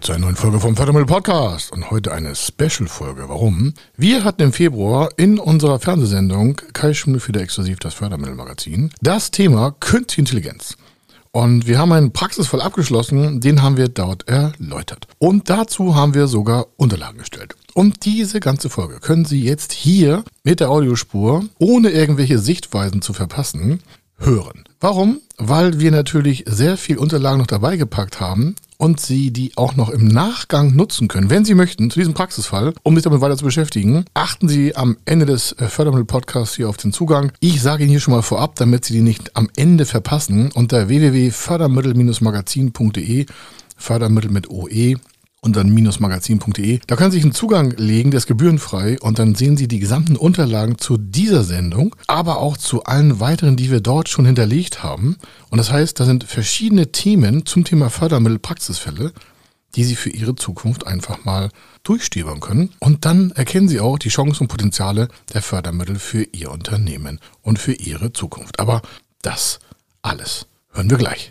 zu einer neuen Folge vom Fördermittel Podcast und heute eine Special-Folge. Warum? Wir hatten im Februar in unserer Fernsehsendung Kai Schmidt für der Exklusiv das Fördermittelmagazin das Thema Künstliche Intelligenz. Und wir haben einen Praxisfall abgeschlossen, den haben wir dort erläutert. Und dazu haben wir sogar Unterlagen gestellt. Und diese ganze Folge können Sie jetzt hier mit der Audiospur, ohne irgendwelche Sichtweisen zu verpassen, hören. Warum? Weil wir natürlich sehr viel Unterlagen noch dabei gepackt haben und Sie die auch noch im Nachgang nutzen können, wenn Sie möchten, zu diesem Praxisfall, um sich damit weiter zu beschäftigen. Achten Sie am Ende des äh, Fördermittel-Podcasts hier auf den Zugang. Ich sage Ihnen hier schon mal vorab, damit Sie die nicht am Ende verpassen, unter www.fördermittel-magazin.de Fördermittel mit OE und dann minusmagazin.de. Da können Sie sich einen Zugang legen, der ist gebührenfrei und dann sehen Sie die gesamten Unterlagen zu dieser Sendung, aber auch zu allen weiteren, die wir dort schon hinterlegt haben. Und das heißt, da sind verschiedene Themen zum Thema Fördermittelpraxisfälle, die Sie für Ihre Zukunft einfach mal durchstöbern können. Und dann erkennen Sie auch die Chancen und Potenziale der Fördermittel für Ihr Unternehmen und für Ihre Zukunft. Aber das alles hören wir gleich.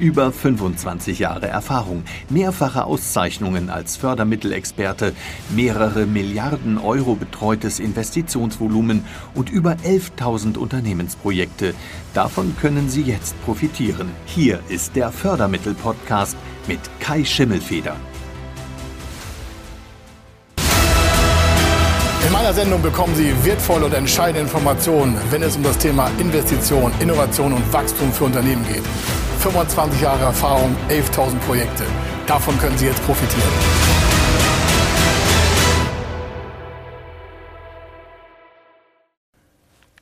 Über 25 Jahre Erfahrung, mehrfache Auszeichnungen als Fördermittelexperte, mehrere Milliarden Euro betreutes Investitionsvolumen und über 11.000 Unternehmensprojekte. Davon können Sie jetzt profitieren. Hier ist der Fördermittel-Podcast mit Kai Schimmelfeder. In meiner Sendung bekommen Sie wertvolle und entscheidende Informationen, wenn es um das Thema Investition, Innovation und Wachstum für Unternehmen geht. 25 Jahre Erfahrung, 11.000 Projekte. Davon können Sie jetzt profitieren.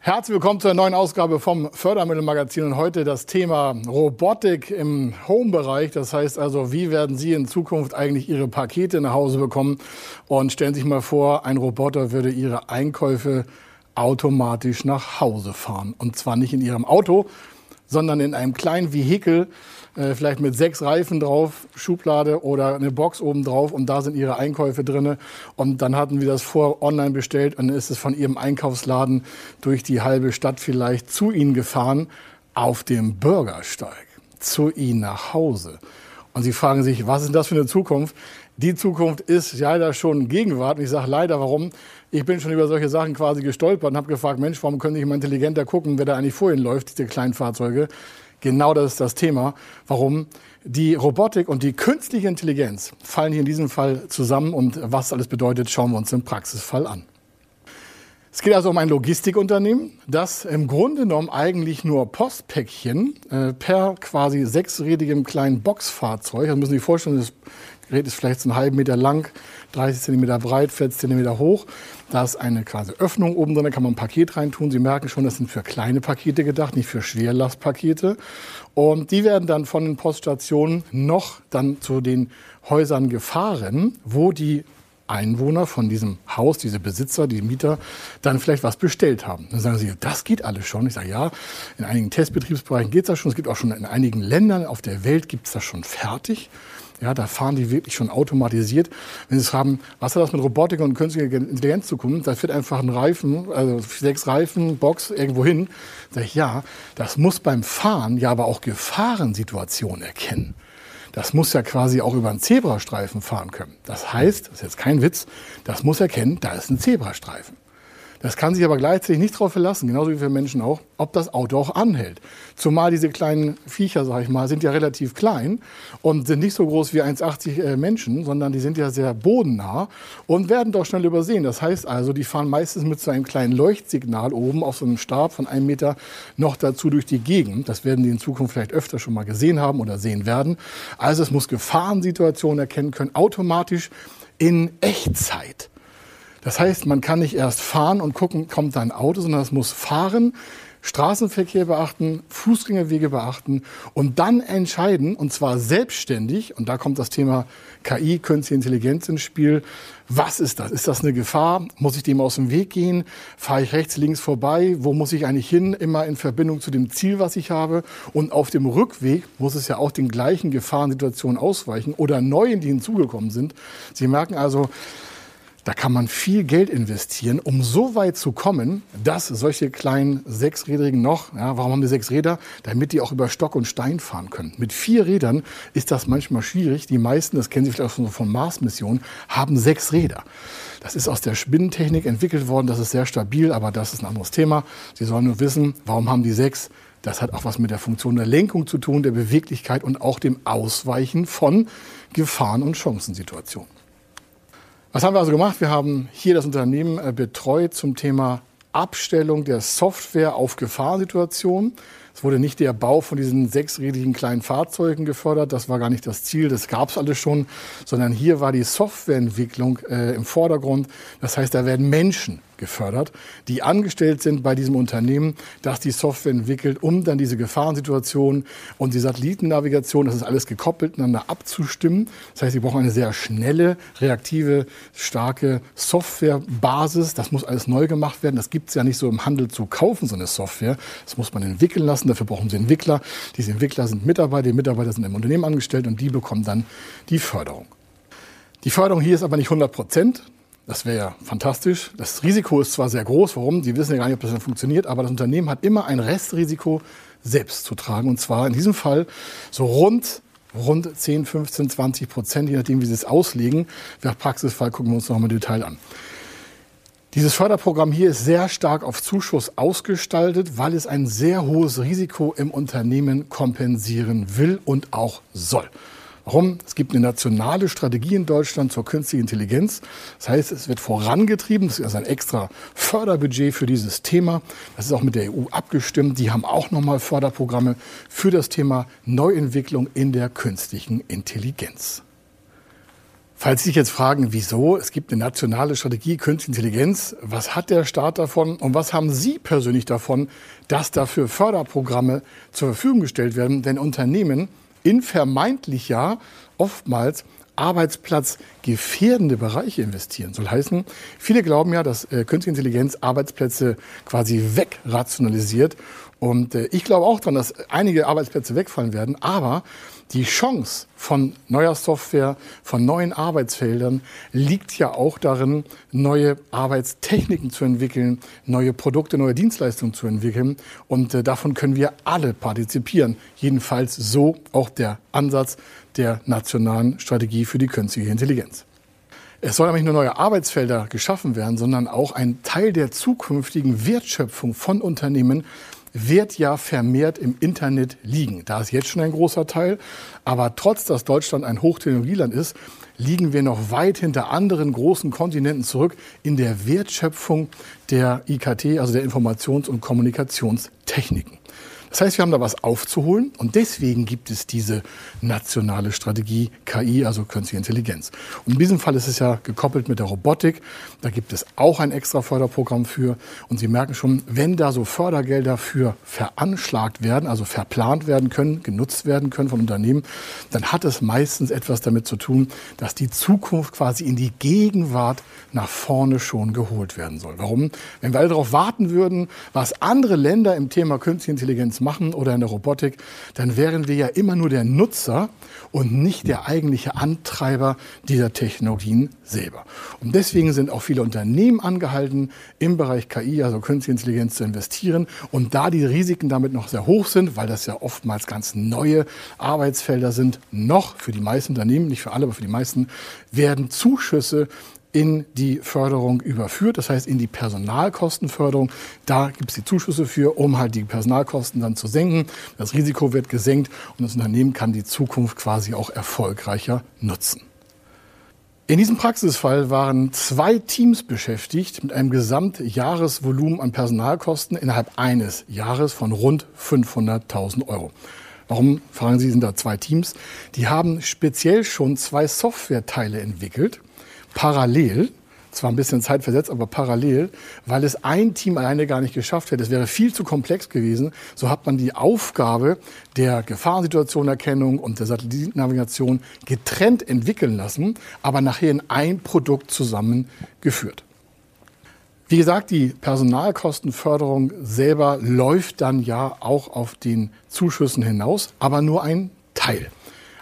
Herzlich willkommen zur neuen Ausgabe vom Fördermittelmagazin und heute das Thema Robotik im Home-Bereich. Das heißt also, wie werden Sie in Zukunft eigentlich Ihre Pakete nach Hause bekommen? Und stellen Sie sich mal vor, ein Roboter würde Ihre Einkäufe automatisch nach Hause fahren. Und zwar nicht in Ihrem Auto, sondern in einem kleinen Vehikel, äh, vielleicht mit sechs Reifen drauf, Schublade oder eine Box oben drauf und da sind ihre Einkäufe drinne. Und dann hatten wir das vor online bestellt und dann ist es von ihrem Einkaufsladen durch die halbe Stadt vielleicht zu ihnen gefahren auf dem Bürgersteig, zu ihnen nach Hause. Und sie fragen sich, was ist das für eine Zukunft? Die Zukunft ist leider schon Gegenwart. Und ich sage leider, warum? Ich bin schon über solche Sachen quasi gestolpert und habe gefragt, Mensch, warum können nicht mal intelligenter gucken, wer da eigentlich vor ihnen läuft, diese kleinen Fahrzeuge? Genau das ist das Thema. Warum? Die Robotik und die künstliche Intelligenz fallen hier in diesem Fall zusammen und was alles bedeutet, schauen wir uns im Praxisfall an. Es geht also um ein Logistikunternehmen, das im Grunde genommen eigentlich nur Postpäckchen äh, per quasi sechsrädigem kleinen Boxfahrzeug, das müssen Sie sich vorstellen, das Gerät ist vielleicht so einen halben Meter lang, 30 Zentimeter breit, 40 Zentimeter hoch. Da ist eine quasi Öffnung oben drin, da kann man ein Paket reintun. Sie merken schon, das sind für kleine Pakete gedacht, nicht für Schwerlastpakete. Und die werden dann von den Poststationen noch dann zu den Häusern gefahren, wo die Einwohner von diesem Haus, diese Besitzer, die Mieter, dann vielleicht was bestellt haben. Dann sagen sie, das geht alles schon. Ich sage, ja, in einigen Testbetriebsbereichen geht das schon. Es gibt auch schon in einigen Ländern auf der Welt gibt es das schon fertig. Ja, da fahren die wirklich schon automatisiert. Wenn Sie es haben, was hat das mit Robotik und künstlicher Intelligenz zu tun? Da führt einfach ein Reifen, also sechs Reifen, Box irgendwo hin. Sag ich, ja, das muss beim Fahren ja aber auch Gefahrensituationen erkennen. Das muss ja quasi auch über einen Zebrastreifen fahren können. Das heißt, das ist jetzt kein Witz, das muss erkennen, da ist ein Zebrastreifen. Das kann sich aber gleichzeitig nicht darauf verlassen, genauso wie für Menschen auch, ob das Auto auch anhält. Zumal diese kleinen Viecher, sag ich mal, sind ja relativ klein und sind nicht so groß wie 1,80 äh, Menschen, sondern die sind ja sehr bodennah und werden doch schnell übersehen. Das heißt also, die fahren meistens mit so einem kleinen Leuchtsignal oben auf so einem Stab von einem Meter noch dazu durch die Gegend. Das werden die in Zukunft vielleicht öfter schon mal gesehen haben oder sehen werden. Also es muss Gefahrensituationen erkennen können, automatisch in Echtzeit. Das heißt, man kann nicht erst fahren und gucken, kommt da ein Auto, sondern es muss fahren, Straßenverkehr beachten, Fußgängerwege beachten und dann entscheiden, und zwar selbstständig, und da kommt das Thema KI, Künstliche Intelligenz ins Spiel, was ist das? Ist das eine Gefahr? Muss ich dem aus dem Weg gehen? Fahre ich rechts, links vorbei? Wo muss ich eigentlich hin? Immer in Verbindung zu dem Ziel, was ich habe. Und auf dem Rückweg muss es ja auch den gleichen Gefahrensituationen ausweichen oder neuen, die hinzugekommen sind. Sie merken also, da kann man viel Geld investieren, um so weit zu kommen, dass solche kleinen Sechsrädrigen noch, ja, warum haben wir sechs Räder? Damit die auch über Stock und Stein fahren können. Mit vier Rädern ist das manchmal schwierig. Die meisten, das kennen Sie vielleicht auch schon von Mars-Missionen, haben sechs Räder. Das ist aus der Spinnentechnik entwickelt worden, das ist sehr stabil, aber das ist ein anderes Thema. Sie sollen nur wissen, warum haben die sechs? Das hat auch was mit der Funktion der Lenkung zu tun, der Beweglichkeit und auch dem Ausweichen von Gefahren und Chancensituationen. Was haben wir also gemacht? Wir haben hier das Unternehmen äh, betreut zum Thema Abstellung der Software auf Gefahrsituationen. Es wurde nicht der Bau von diesen sechsrädigen kleinen Fahrzeugen gefördert, das war gar nicht das Ziel, das gab es alles schon, sondern hier war die Softwareentwicklung äh, im Vordergrund. Das heißt, da werden Menschen gefördert, die angestellt sind bei diesem Unternehmen, das die Software entwickelt, um dann diese Gefahrensituation und die Satellitennavigation, das ist alles gekoppelt, miteinander abzustimmen. Das heißt, sie brauchen eine sehr schnelle, reaktive, starke Softwarebasis. Das muss alles neu gemacht werden. Das gibt es ja nicht so im Handel zu kaufen, so eine Software. Das muss man entwickeln lassen. Dafür brauchen sie Entwickler. Diese Entwickler sind Mitarbeiter, die Mitarbeiter sind im Unternehmen angestellt und die bekommen dann die Förderung. Die Förderung hier ist aber nicht 100 Prozent. Das wäre ja fantastisch. Das Risiko ist zwar sehr groß, warum? Sie wissen ja gar nicht, ob das dann funktioniert, aber das Unternehmen hat immer ein Restrisiko selbst zu tragen. Und zwar in diesem Fall so rund, rund 10, 15, 20 Prozent, je nachdem, wie Sie es auslegen. Wer Praxisfall gucken wir uns noch mal im Detail an. Dieses Förderprogramm hier ist sehr stark auf Zuschuss ausgestaltet, weil es ein sehr hohes Risiko im Unternehmen kompensieren will und auch soll. Warum? Es gibt eine nationale Strategie in Deutschland zur künstlichen Intelligenz. Das heißt, es wird vorangetrieben. Das ist ein extra Förderbudget für dieses Thema. Das ist auch mit der EU abgestimmt. Die haben auch nochmal Förderprogramme für das Thema Neuentwicklung in der künstlichen Intelligenz. Falls Sie sich jetzt fragen, wieso, es gibt eine nationale Strategie Künstliche Intelligenz, was hat der Staat davon und was haben Sie persönlich davon, dass dafür Förderprogramme zur Verfügung gestellt werden? Denn Unternehmen in vermeintlich ja oftmals arbeitsplatzgefährdende Bereiche investieren. Soll heißen, viele glauben ja, dass äh, künstliche Intelligenz Arbeitsplätze quasi wegrationalisiert. Und äh, ich glaube auch daran, dass einige Arbeitsplätze wegfallen werden. Aber die Chance von neuer Software, von neuen Arbeitsfeldern liegt ja auch darin, neue Arbeitstechniken zu entwickeln, neue Produkte, neue Dienstleistungen zu entwickeln. Und äh, davon können wir alle partizipieren. Jedenfalls so auch der Ansatz der nationalen Strategie für die künstliche Intelligenz. Es sollen aber nicht nur neue Arbeitsfelder geschaffen werden, sondern auch ein Teil der zukünftigen Wertschöpfung von Unternehmen wird ja vermehrt im Internet liegen. Da ist jetzt schon ein großer Teil. Aber trotz, dass Deutschland ein Hochtechnologieland ist, liegen wir noch weit hinter anderen großen Kontinenten zurück in der Wertschöpfung der IKT, also der Informations- und Kommunikationstechniken. Das heißt, wir haben da was aufzuholen und deswegen gibt es diese nationale Strategie KI, also Künstliche Intelligenz. Und in diesem Fall ist es ja gekoppelt mit der Robotik. Da gibt es auch ein extra Förderprogramm für. Und Sie merken schon, wenn da so Fördergelder für veranschlagt werden, also verplant werden können, genutzt werden können von Unternehmen, dann hat es meistens etwas damit zu tun, dass die Zukunft quasi in die Gegenwart nach vorne schon geholt werden soll. Warum? Wenn wir alle darauf warten würden, was andere Länder im Thema Künstliche Intelligenz machen oder in der Robotik, dann wären wir ja immer nur der Nutzer und nicht der eigentliche Antreiber dieser Technologien selber. Und deswegen sind auch viele Unternehmen angehalten, im Bereich KI, also Künstliche Intelligenz, zu investieren. Und da die Risiken damit noch sehr hoch sind, weil das ja oftmals ganz neue Arbeitsfelder sind, noch für die meisten Unternehmen, nicht für alle, aber für die meisten, werden Zuschüsse in die Förderung überführt, das heißt in die Personalkostenförderung. Da gibt es die Zuschüsse für, um halt die Personalkosten dann zu senken. Das Risiko wird gesenkt und das Unternehmen kann die Zukunft quasi auch erfolgreicher nutzen. In diesem Praxisfall waren zwei Teams beschäftigt mit einem Gesamtjahresvolumen an Personalkosten innerhalb eines Jahres von rund 500.000 Euro. Warum fragen Sie, sind da zwei Teams? Die haben speziell schon zwei Softwareteile entwickelt parallel zwar ein bisschen zeitversetzt, aber parallel, weil es ein Team alleine gar nicht geschafft hätte. Es wäre viel zu komplex gewesen. So hat man die Aufgabe der Gefahrensituationerkennung und der Satellitennavigation getrennt entwickeln lassen, aber nachher in ein Produkt zusammengeführt. Wie gesagt, die Personalkostenförderung selber läuft dann ja auch auf den Zuschüssen hinaus, aber nur ein Teil.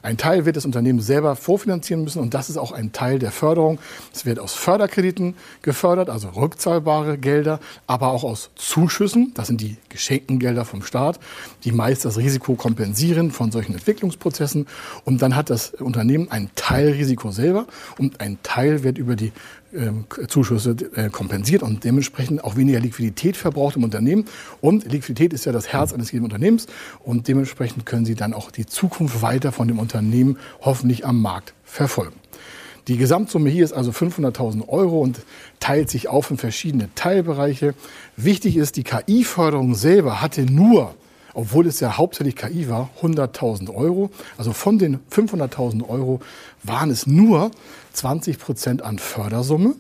Ein Teil wird das Unternehmen selber vorfinanzieren müssen und das ist auch ein Teil der Förderung. Es wird aus Förderkrediten gefördert, also rückzahlbare Gelder, aber auch aus Zuschüssen. Das sind die geschenkten Gelder vom Staat, die meist das Risiko kompensieren von solchen Entwicklungsprozessen. Und dann hat das Unternehmen ein Teilrisiko selber und ein Teil wird über die ähm, Zuschüsse äh, kompensiert und dementsprechend auch weniger Liquidität verbraucht im Unternehmen. Und Liquidität ist ja das Herz eines jeden Unternehmens und dementsprechend können Sie dann auch die Zukunft weiter von dem Unternehmen hoffentlich am Markt verfolgen. Die Gesamtsumme hier ist also 500.000 Euro und teilt sich auf in verschiedene Teilbereiche. Wichtig ist, die KI-Förderung selber hatte nur obwohl es ja hauptsächlich KI war, 100.000 Euro. Also von den 500.000 Euro waren es nur 20 Prozent an Fördersumme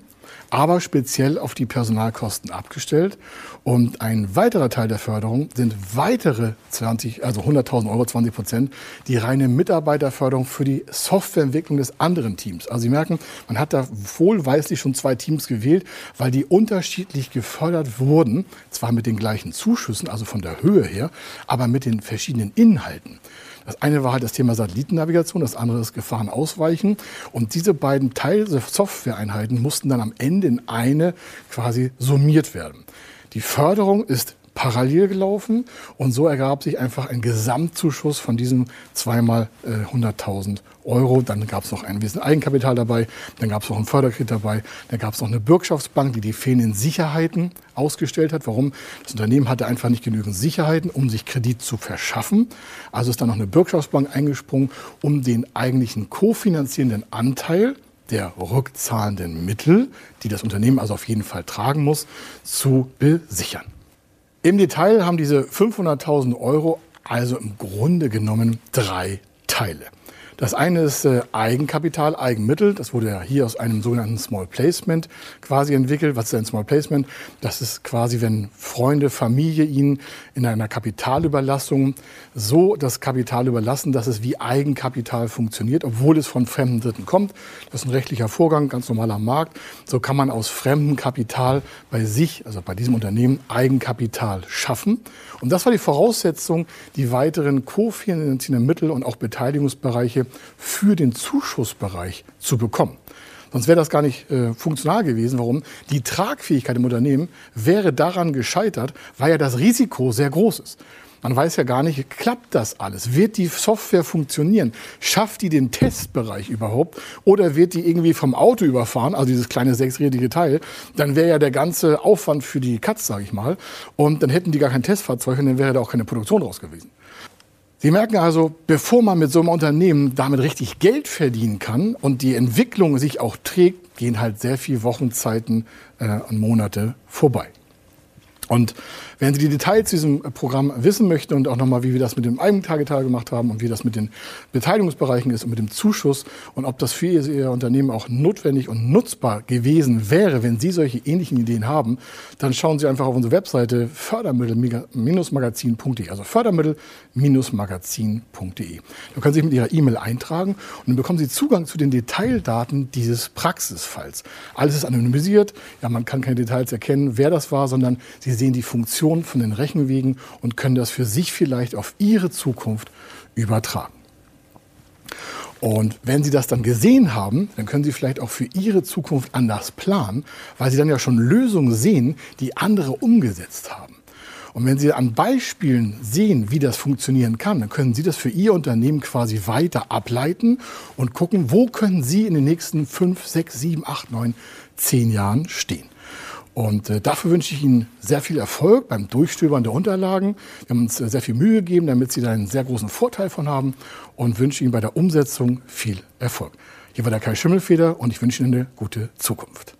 aber speziell auf die Personalkosten abgestellt. Und ein weiterer Teil der Förderung sind weitere 20, also 100.000 Euro, 20 Prozent, die reine Mitarbeiterförderung für die Softwareentwicklung des anderen Teams. Also Sie merken, man hat da wohlweislich schon zwei Teams gewählt, weil die unterschiedlich gefördert wurden, zwar mit den gleichen Zuschüssen, also von der Höhe her, aber mit den verschiedenen Inhalten. Das eine war halt das Thema Satellitennavigation, das andere ist Gefahren ausweichen. Und diese beiden Teile Software-Einheiten mussten dann am Ende in eine quasi summiert werden. Die Förderung ist parallel gelaufen und so ergab sich einfach ein Gesamtzuschuss von diesem zweimal äh, 100.000 Euro. Dann gab es noch ein bisschen Eigenkapital dabei, dann gab es noch einen Förderkredit dabei, dann gab es noch eine Bürgschaftsbank, die die fehlenden Sicherheiten ausgestellt hat. Warum? Das Unternehmen hatte einfach nicht genügend Sicherheiten, um sich Kredit zu verschaffen. Also ist dann noch eine Bürgschaftsbank eingesprungen, um den eigentlichen kofinanzierenden Anteil der rückzahlenden Mittel, die das Unternehmen also auf jeden Fall tragen muss, zu besichern. Im Detail haben diese 500.000 Euro also im Grunde genommen drei Teile. Das eine ist äh, Eigenkapital, Eigenmittel. Das wurde ja hier aus einem sogenannten Small Placement quasi entwickelt. Was ist ein Small Placement? Das ist quasi, wenn Freunde, Familie Ihnen in einer Kapitalüberlassung so das Kapital überlassen, dass es wie Eigenkapital funktioniert, obwohl es von fremden Dritten kommt. Das ist ein rechtlicher Vorgang, ganz normaler Markt. So kann man aus fremdem Kapital bei sich, also bei diesem Unternehmen, Eigenkapital schaffen. Und das war die Voraussetzung, die weiteren kofinanzierenden Mittel und auch Beteiligungsbereiche für den Zuschussbereich zu bekommen. Sonst wäre das gar nicht äh, funktional gewesen. Warum? Die Tragfähigkeit im Unternehmen wäre daran gescheitert, weil ja das Risiko sehr groß ist. Man weiß ja gar nicht, klappt das alles? Wird die Software funktionieren? Schafft die den Testbereich überhaupt? Oder wird die irgendwie vom Auto überfahren, also dieses kleine sechsrädige Teil? Dann wäre ja der ganze Aufwand für die Katz, sage ich mal. Und dann hätten die gar kein Testfahrzeug und dann wäre da auch keine Produktion draus gewesen. Sie merken also, bevor man mit so einem Unternehmen damit richtig Geld verdienen kann und die Entwicklung sich auch trägt, gehen halt sehr viele Wochenzeiten äh, und Monate vorbei. Und wenn Sie die Details zu diesem Programm wissen möchten und auch nochmal, wie wir das mit dem Eigentagetal gemacht haben und wie das mit den Beteiligungsbereichen ist und mit dem Zuschuss und ob das für Ihr Unternehmen auch notwendig und nutzbar gewesen wäre, wenn Sie solche ähnlichen Ideen haben, dann schauen Sie einfach auf unsere Webseite fördermittel-magazin.de, also fördermittel-magazin.de. Da können Sie sich mit Ihrer E-Mail eintragen und dann bekommen Sie Zugang zu den Detaildaten dieses Praxisfalls. Alles ist anonymisiert, ja, man kann keine Details erkennen, wer das war, sondern Sie sehen die Funktion von den Rechenwegen und können das für sich vielleicht auf Ihre Zukunft übertragen. Und wenn Sie das dann gesehen haben, dann können Sie vielleicht auch für Ihre Zukunft anders planen, weil Sie dann ja schon Lösungen sehen, die andere umgesetzt haben. Und wenn Sie an Beispielen sehen, wie das funktionieren kann, dann können Sie das für Ihr Unternehmen quasi weiter ableiten und gucken, wo können Sie in den nächsten fünf, sechs, sieben, acht, neun, zehn Jahren stehen. Und äh, dafür wünsche ich Ihnen sehr viel Erfolg beim Durchstöbern der Unterlagen. Wir haben uns äh, sehr viel Mühe gegeben, damit Sie da einen sehr großen Vorteil von haben und wünsche Ihnen bei der Umsetzung viel Erfolg. Hier war der Kai Schimmelfeder und ich wünsche Ihnen eine gute Zukunft.